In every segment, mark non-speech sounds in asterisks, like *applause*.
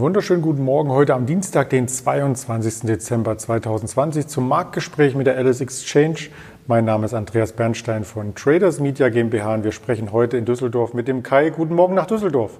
Wunderschönen guten Morgen heute am Dienstag, den 22. Dezember 2020 zum Marktgespräch mit der Alice Exchange. Mein Name ist Andreas Bernstein von Traders Media GmbH und wir sprechen heute in Düsseldorf mit dem Kai. Guten Morgen nach Düsseldorf.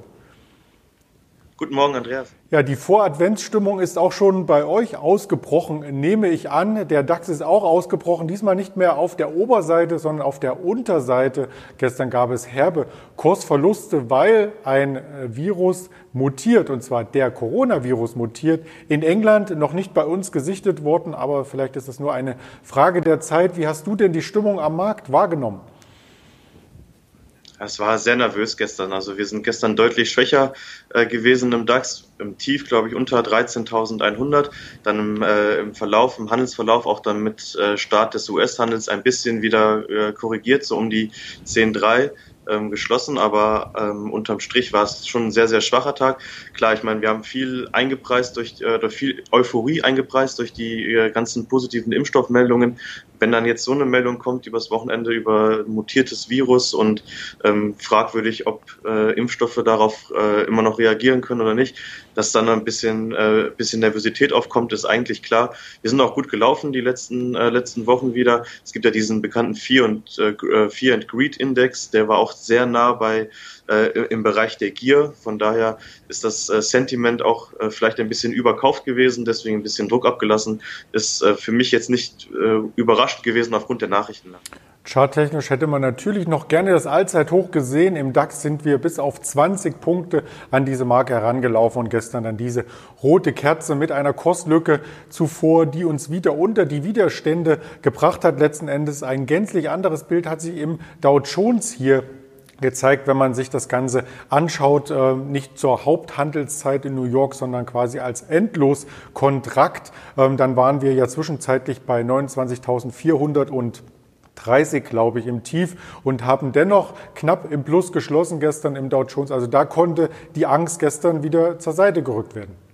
Guten Morgen, Andreas. Ja, die Voradventsstimmung ist auch schon bei euch ausgebrochen, nehme ich an. Der DAX ist auch ausgebrochen, diesmal nicht mehr auf der Oberseite, sondern auf der Unterseite. Gestern gab es herbe Kursverluste, weil ein äh, Virus mutiert, und zwar der Coronavirus mutiert. In England noch nicht bei uns gesichtet worden, aber vielleicht ist es nur eine Frage der Zeit. Wie hast du denn die Stimmung am Markt wahrgenommen? Es war sehr nervös gestern. Also wir sind gestern deutlich schwächer äh, gewesen im DAX, im Tief, glaube ich, unter 13.100. Dann im, äh, im, Verlauf, im Handelsverlauf auch dann mit äh, Start des US-Handels ein bisschen wieder äh, korrigiert, so um die 10.3 ähm, geschlossen, aber ähm, unterm Strich war es schon ein sehr, sehr schwacher Tag. Klar, ich meine, wir haben viel eingepreist durch, äh, durch viel Euphorie eingepreist durch die äh, ganzen positiven Impfstoffmeldungen. Wenn dann jetzt so eine Meldung kommt übers Wochenende über mutiertes Virus und ähm, fragwürdig, ob äh, Impfstoffe darauf äh, immer noch reagieren können oder nicht, dass dann ein bisschen, äh, bisschen Nervosität aufkommt, ist eigentlich klar. Wir sind auch gut gelaufen die letzten, äh, letzten Wochen wieder. Es gibt ja diesen bekannten Fear und äh, Fear and Greed Index, der war auch sehr nah bei äh, im Bereich der Gier. Von daher ist das äh, Sentiment auch äh, vielleicht ein bisschen überkauft gewesen, deswegen ein bisschen Druck abgelassen. Ist äh, für mich jetzt nicht äh, überraschend gewesen aufgrund der Nachrichten. Charttechnisch hätte man natürlich noch gerne das Allzeithoch gesehen. Im DAX sind wir bis auf 20 Punkte an diese Marke herangelaufen und gestern dann diese rote Kerze mit einer Kostlücke zuvor, die uns wieder unter die Widerstände gebracht hat. Letzten Endes ein gänzlich anderes Bild hat sich im Dow Jones hier gezeigt, wenn man sich das Ganze anschaut, äh, nicht zur Haupthandelszeit in New York, sondern quasi als Endloskontrakt. Ähm, dann waren wir ja zwischenzeitlich bei 29.430, glaube ich, im Tief und haben dennoch knapp im Plus geschlossen gestern im Dow Jones. Also da konnte die Angst gestern wieder zur Seite gerückt werden.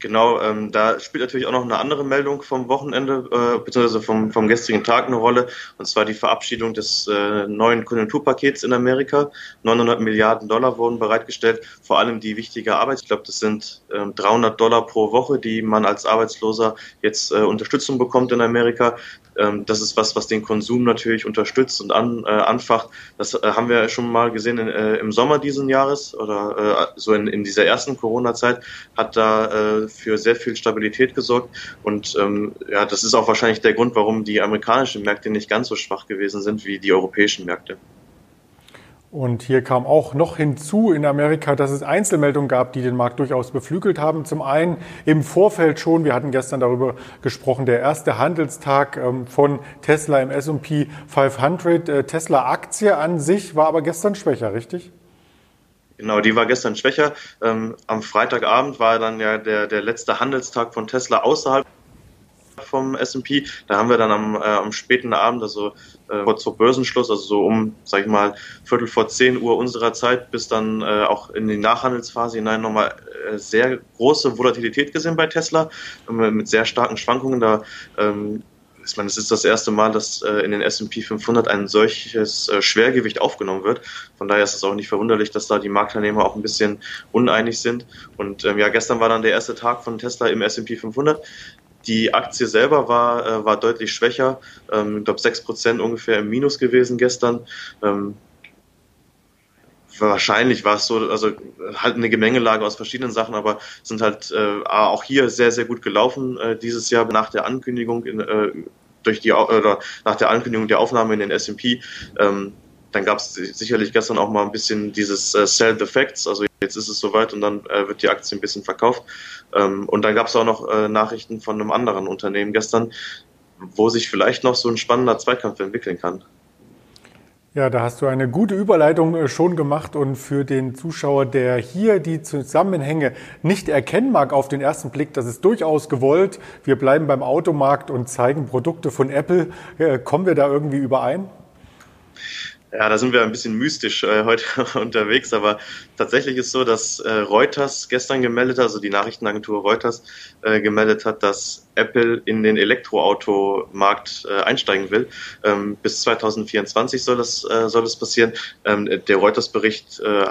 Genau, ähm, da spielt natürlich auch noch eine andere Meldung vom Wochenende äh, beziehungsweise vom, vom gestrigen Tag eine Rolle, und zwar die Verabschiedung des äh, neuen Konjunkturpakets in Amerika. 900 Milliarden Dollar wurden bereitgestellt, vor allem die wichtige Arbeit. Ich glaube, das sind äh, 300 Dollar pro Woche, die man als Arbeitsloser jetzt äh, Unterstützung bekommt in Amerika. Ähm, das ist was, was den Konsum natürlich unterstützt und an, äh, anfacht. Das äh, haben wir schon mal gesehen in, äh, im Sommer diesen Jahres oder äh, so in, in dieser ersten Corona-Zeit hat da äh, für sehr viel Stabilität gesorgt. Und ähm, ja, das ist auch wahrscheinlich der Grund, warum die amerikanischen Märkte nicht ganz so schwach gewesen sind wie die europäischen Märkte. Und hier kam auch noch hinzu in Amerika, dass es Einzelmeldungen gab, die den Markt durchaus beflügelt haben. Zum einen im Vorfeld schon, wir hatten gestern darüber gesprochen, der erste Handelstag ähm, von Tesla im S&P 500. Äh, Tesla Aktie an sich war aber gestern schwächer, richtig? Genau, die war gestern schwächer. Ähm, am Freitagabend war dann ja der, der letzte Handelstag von Tesla außerhalb vom S&P. Da haben wir dann am, äh, am späten Abend, also äh, kurz vor Börsenschluss, also so um, sag ich mal, Viertel vor 10 Uhr unserer Zeit, bis dann äh, auch in die Nachhandelsphase hinein nochmal äh, sehr große Volatilität gesehen bei Tesla, äh, mit sehr starken Schwankungen. Da ähm, ich meine, es ist das erste Mal, dass äh, in den S&P 500 ein solches äh, Schwergewicht aufgenommen wird. Von daher ist es auch nicht verwunderlich, dass da die Marktteilnehmer auch ein bisschen uneinig sind. Und ähm, ja, gestern war dann der erste Tag von Tesla im S&P 500. Die Aktie selber war, äh, war deutlich schwächer. Ähm, ich glaube, 6% ungefähr im Minus gewesen gestern. Ähm, wahrscheinlich war es so, also halt eine Gemengelage aus verschiedenen Sachen, aber sind halt äh, auch hier sehr, sehr gut gelaufen äh, dieses Jahr nach der Ankündigung in, äh, durch die oder nach der Ankündigung der Aufnahme in den S&P. Ähm, dann gab es sicherlich gestern auch mal ein bisschen dieses äh, Sell the Facts, also jetzt ist es soweit und dann äh, wird die Aktie ein bisschen verkauft. Ähm, und dann gab es auch noch äh, Nachrichten von einem anderen Unternehmen gestern, wo sich vielleicht noch so ein spannender Zweikampf entwickeln kann. Ja, da hast du eine gute Überleitung äh, schon gemacht und für den Zuschauer, der hier die Zusammenhänge nicht erkennen mag auf den ersten Blick, das ist durchaus gewollt. Wir bleiben beim Automarkt und zeigen Produkte von Apple. Äh, kommen wir da irgendwie überein? Ja, da sind wir ein bisschen mystisch äh, heute *laughs* unterwegs, aber tatsächlich ist so, dass äh, Reuters gestern gemeldet hat, also die Nachrichtenagentur Reuters äh, gemeldet hat, dass Apple in den Elektroautomarkt äh, einsteigen will. Ähm, bis 2024 soll das, äh, soll das passieren. Ähm, der Reuters-Bericht äh,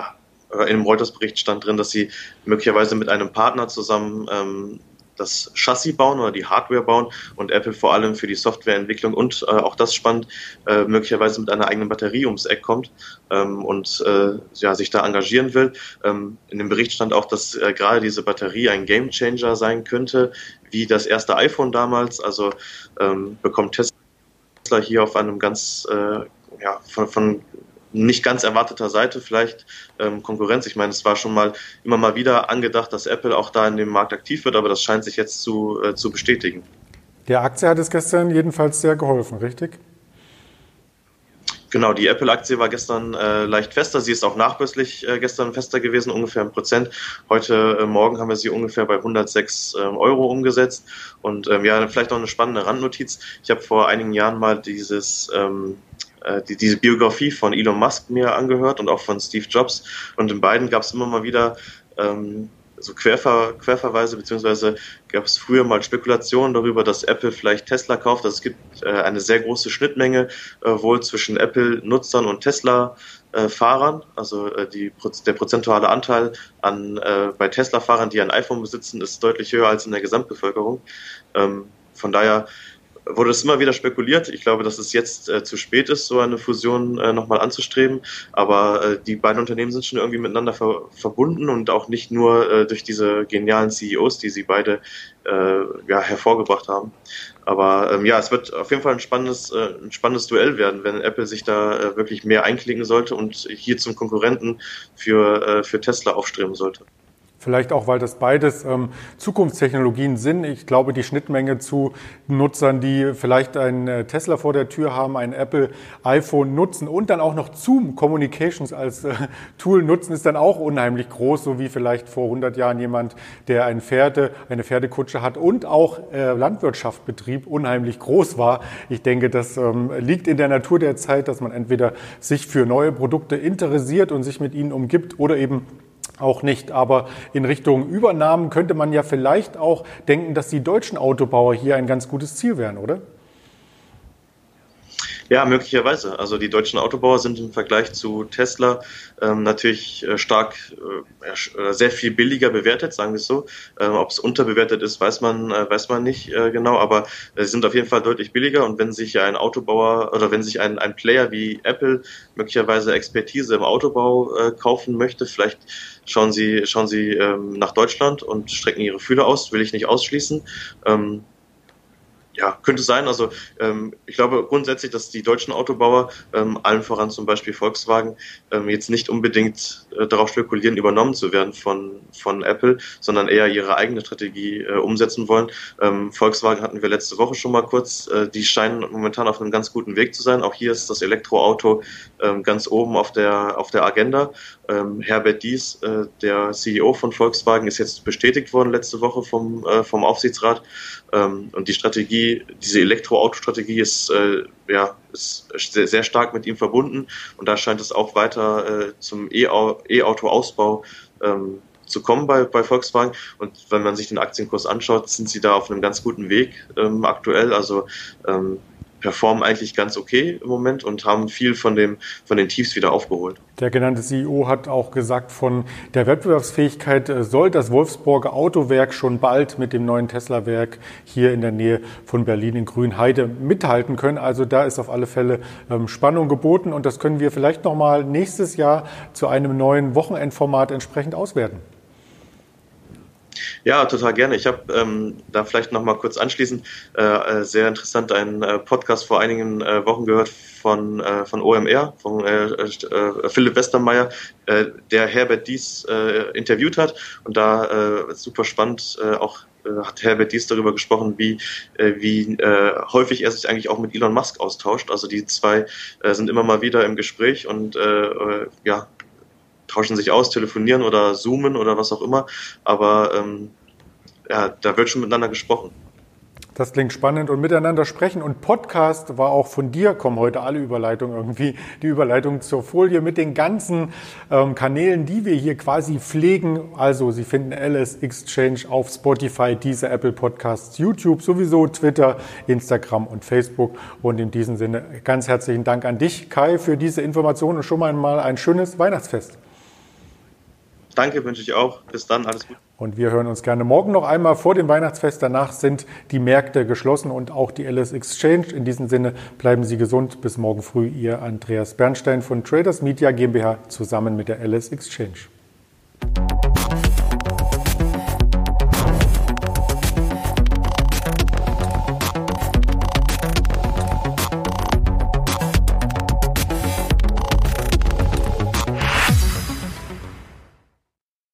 in dem Reuters-Bericht stand drin, dass sie möglicherweise mit einem Partner zusammen ähm, das Chassis bauen oder die Hardware bauen und Apple vor allem für die Softwareentwicklung und äh, auch das spannend, äh, möglicherweise mit einer eigenen Batterie ums Eck kommt ähm, und äh, ja, sich da engagieren will. Ähm, in dem Bericht stand auch, dass äh, gerade diese Batterie ein Gamechanger sein könnte, wie das erste iPhone damals. Also ähm, bekommt Tesla hier auf einem ganz äh, ja, von, von nicht ganz erwarteter Seite vielleicht ähm, Konkurrenz. Ich meine, es war schon mal immer mal wieder angedacht, dass Apple auch da in dem Markt aktiv wird, aber das scheint sich jetzt zu, äh, zu bestätigen. Der Aktie hat es gestern jedenfalls sehr geholfen, richtig? Genau, die Apple-Aktie war gestern äh, leicht fester. Sie ist auch nachbörslich äh, gestern fester gewesen, ungefähr ein Prozent. Heute äh, Morgen haben wir sie ungefähr bei 106 ähm, Euro umgesetzt. Und ähm, ja, vielleicht noch eine spannende Randnotiz. Ich habe vor einigen Jahren mal dieses ähm, äh, die, diese Biografie von Elon Musk mir angehört und auch von Steve Jobs. Und in beiden gab es immer mal wieder ähm, so Querver, Querverweise, beziehungsweise gab es früher mal Spekulationen darüber, dass Apple vielleicht Tesla kauft. Also es gibt äh, eine sehr große Schnittmenge äh, wohl zwischen Apple-Nutzern und Tesla-Fahrern. also äh, die, der prozentuale Anteil an äh, bei Tesla-Fahrern, die ein iPhone besitzen, ist deutlich höher als in der Gesamtbevölkerung. Ähm, von daher wurde es immer wieder spekuliert. Ich glaube, dass es jetzt äh, zu spät ist, so eine Fusion äh, nochmal anzustreben. Aber äh, die beiden Unternehmen sind schon irgendwie miteinander ver verbunden und auch nicht nur äh, durch diese genialen CEOs, die sie beide äh, ja, hervorgebracht haben. Aber ähm, ja, es wird auf jeden Fall ein spannendes, äh, ein spannendes Duell werden, wenn Apple sich da äh, wirklich mehr einklinken sollte und hier zum Konkurrenten für, für Tesla aufstreben sollte. Vielleicht auch, weil das beides ähm, Zukunftstechnologien sind. Ich glaube, die Schnittmenge zu Nutzern, die vielleicht einen äh, Tesla vor der Tür haben, ein Apple iPhone nutzen und dann auch noch Zoom Communications als äh, Tool nutzen, ist dann auch unheimlich groß, so wie vielleicht vor 100 Jahren jemand, der ein Pferde, eine Pferdekutsche hat und auch äh, Landwirtschaft betrieb, unheimlich groß war. Ich denke, das ähm, liegt in der Natur der Zeit, dass man entweder sich für neue Produkte interessiert und sich mit ihnen umgibt oder eben auch nicht. Aber in Richtung Übernahmen könnte man ja vielleicht auch denken, dass die deutschen Autobauer hier ein ganz gutes Ziel wären, oder? Ja, möglicherweise. Also die deutschen Autobauer sind im Vergleich zu Tesla ähm, natürlich äh, stark, äh, äh, sehr viel billiger bewertet, sagen wir es so. Ähm, Ob es unterbewertet ist, weiß man, äh, weiß man nicht äh, genau, aber sie sind auf jeden Fall deutlich billiger und wenn sich ein Autobauer oder wenn sich ein, ein Player wie Apple möglicherweise Expertise im Autobau äh, kaufen möchte, vielleicht schauen sie, schauen sie ähm, nach Deutschland und strecken ihre Fühler aus, will ich nicht ausschließen. Ähm, ja, könnte sein. Also ähm, ich glaube grundsätzlich, dass die deutschen Autobauer, ähm, allen voran zum Beispiel Volkswagen, ähm, jetzt nicht unbedingt äh, darauf spekulieren, übernommen zu werden von, von Apple, sondern eher ihre eigene Strategie äh, umsetzen wollen. Ähm, Volkswagen hatten wir letzte Woche schon mal kurz. Äh, die scheinen momentan auf einem ganz guten Weg zu sein. Auch hier ist das Elektroauto ähm, ganz oben auf der, auf der Agenda. Ähm, Herbert Dies, äh, der CEO von Volkswagen, ist jetzt bestätigt worden letzte Woche vom, äh, vom Aufsichtsrat. Ähm, und die Strategie, diese Elektroauto-Strategie ist, äh, ja, ist sehr, sehr, stark mit ihm verbunden. Und da scheint es auch weiter äh, zum E-Auto-Ausbau ähm, zu kommen bei, bei Volkswagen. Und wenn man sich den Aktienkurs anschaut, sind sie da auf einem ganz guten Weg ähm, aktuell. Also ähm, performen eigentlich ganz okay im Moment und haben viel von, dem, von den Tiefs wieder aufgeholt. Der genannte CEO hat auch gesagt, von der Wettbewerbsfähigkeit äh, soll das Wolfsburger Autowerk schon bald mit dem neuen Tesla-Werk hier in der Nähe von Berlin in Grünheide mithalten können. Also da ist auf alle Fälle ähm, Spannung geboten und das können wir vielleicht nochmal nächstes Jahr zu einem neuen Wochenendformat entsprechend auswerten. Ja, total gerne. Ich habe ähm, da vielleicht noch mal kurz anschließend äh, äh, sehr interessant einen äh, Podcast vor einigen äh, Wochen gehört von, äh, von OMR, von äh, äh, Philipp Westermeier, äh, der Herbert Dies äh, interviewt hat und da äh, super spannend äh, auch äh, hat Herbert Dies darüber gesprochen, wie, äh, wie äh, häufig er sich eigentlich auch mit Elon Musk austauscht. Also die zwei äh, sind immer mal wieder im Gespräch und äh, äh ja, tauschen sich aus, telefonieren oder zoomen oder was auch immer. Aber ähm, ja, da wird schon miteinander gesprochen. Das klingt spannend und miteinander sprechen. Und Podcast war auch von dir, kommen heute alle Überleitungen irgendwie, die Überleitung zur Folie mit den ganzen ähm, Kanälen, die wir hier quasi pflegen. Also Sie finden LS Exchange auf Spotify, diese Apple Podcasts, YouTube, sowieso Twitter, Instagram und Facebook. Und in diesem Sinne ganz herzlichen Dank an dich, Kai, für diese Informationen und schon mal ein schönes Weihnachtsfest. Danke, wünsche ich auch. Bis dann, alles Gute. Und wir hören uns gerne morgen noch einmal vor dem Weihnachtsfest. Danach sind die Märkte geschlossen und auch die LS Exchange. In diesem Sinne bleiben Sie gesund. Bis morgen früh, Ihr Andreas Bernstein von Traders Media GmbH zusammen mit der LS Exchange.